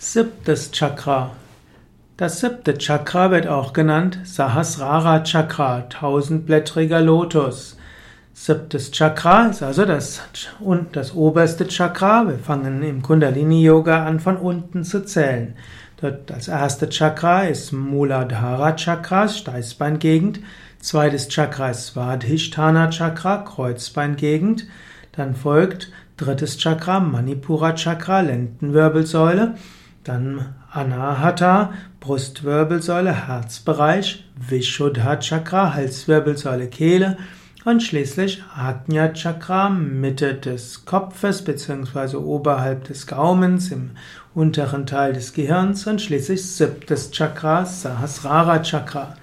Siebtes Chakra. Das siebte Chakra wird auch genannt Sahasrara Chakra, tausendblättriger Lotus. Siebtes Chakra ist also das, und das oberste Chakra. Wir fangen im Kundalini Yoga an, von unten zu zählen. Dort das erste Chakra ist Muladhara Chakra, Steißbeingegend. Zweites Chakra ist Svadhisthana Chakra, Kreuzbeingegend. Dann folgt drittes Chakra, Manipura Chakra, Lendenwirbelsäule. Dann Anahata, Brustwirbelsäule, Herzbereich, Vishuddha Chakra, Halswirbelsäule, Kehle und schließlich Ajna Chakra, Mitte des Kopfes bzw. oberhalb des Gaumens im unteren Teil des Gehirns und schließlich siebtes Chakra, Sahasrara Chakra.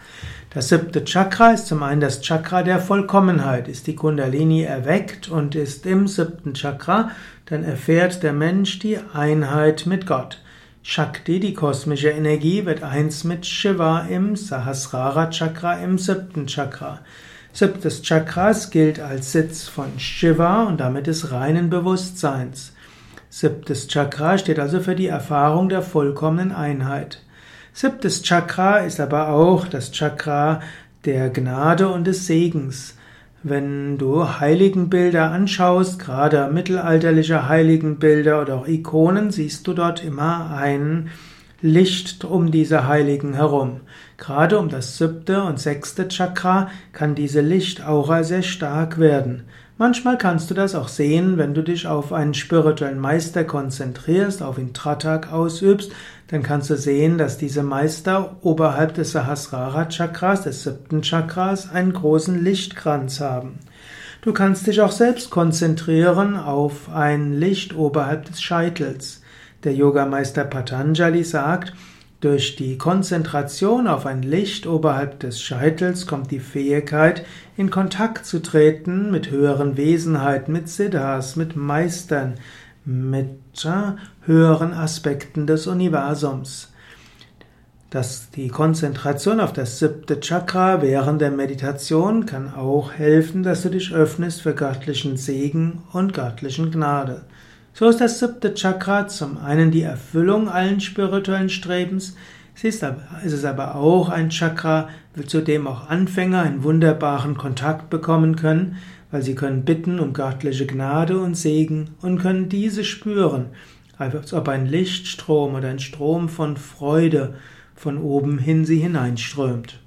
Das siebte Chakra ist zum einen das Chakra der Vollkommenheit. Ist die Kundalini erweckt und ist im siebten Chakra, dann erfährt der Mensch die Einheit mit Gott. Shakti, die kosmische Energie, wird eins mit Shiva im Sahasrara Chakra, im siebten Chakra. Siebtes Chakras gilt als Sitz von Shiva und damit des reinen Bewusstseins. Siebtes Chakra steht also für die Erfahrung der vollkommenen Einheit. Siebtes Chakra ist aber auch das Chakra der Gnade und des Segens. Wenn du Heiligenbilder anschaust, gerade mittelalterliche Heiligenbilder oder auch Ikonen, siehst du dort immer ein Licht um diese Heiligen herum. Gerade um das siebte und sechste Chakra kann diese Lichtaura sehr stark werden. Manchmal kannst du das auch sehen, wenn du dich auf einen spirituellen Meister konzentrierst, auf ihn Tratak ausübst, dann kannst du sehen, dass diese Meister oberhalb des Sahasrara Chakras, des siebten Chakras, einen großen Lichtkranz haben. Du kannst dich auch selbst konzentrieren auf ein Licht oberhalb des Scheitels. Der Yogameister Patanjali sagt, durch die Konzentration auf ein Licht oberhalb des Scheitels kommt die Fähigkeit, in Kontakt zu treten mit höheren Wesenheiten, mit Siddhas, mit Meistern, mit höheren Aspekten des Universums. Dass die Konzentration auf das siebte Chakra während der Meditation kann auch helfen, dass du dich öffnest für göttlichen Segen und göttlichen Gnade. So ist das siebte Chakra zum einen die Erfüllung allen spirituellen Strebens, es ist es aber auch ein Chakra, zu dem auch Anfänger einen wunderbaren Kontakt bekommen können, weil sie können bitten um göttliche Gnade und Segen und können diese spüren, als ob ein Lichtstrom oder ein Strom von Freude von oben hin sie hineinströmt.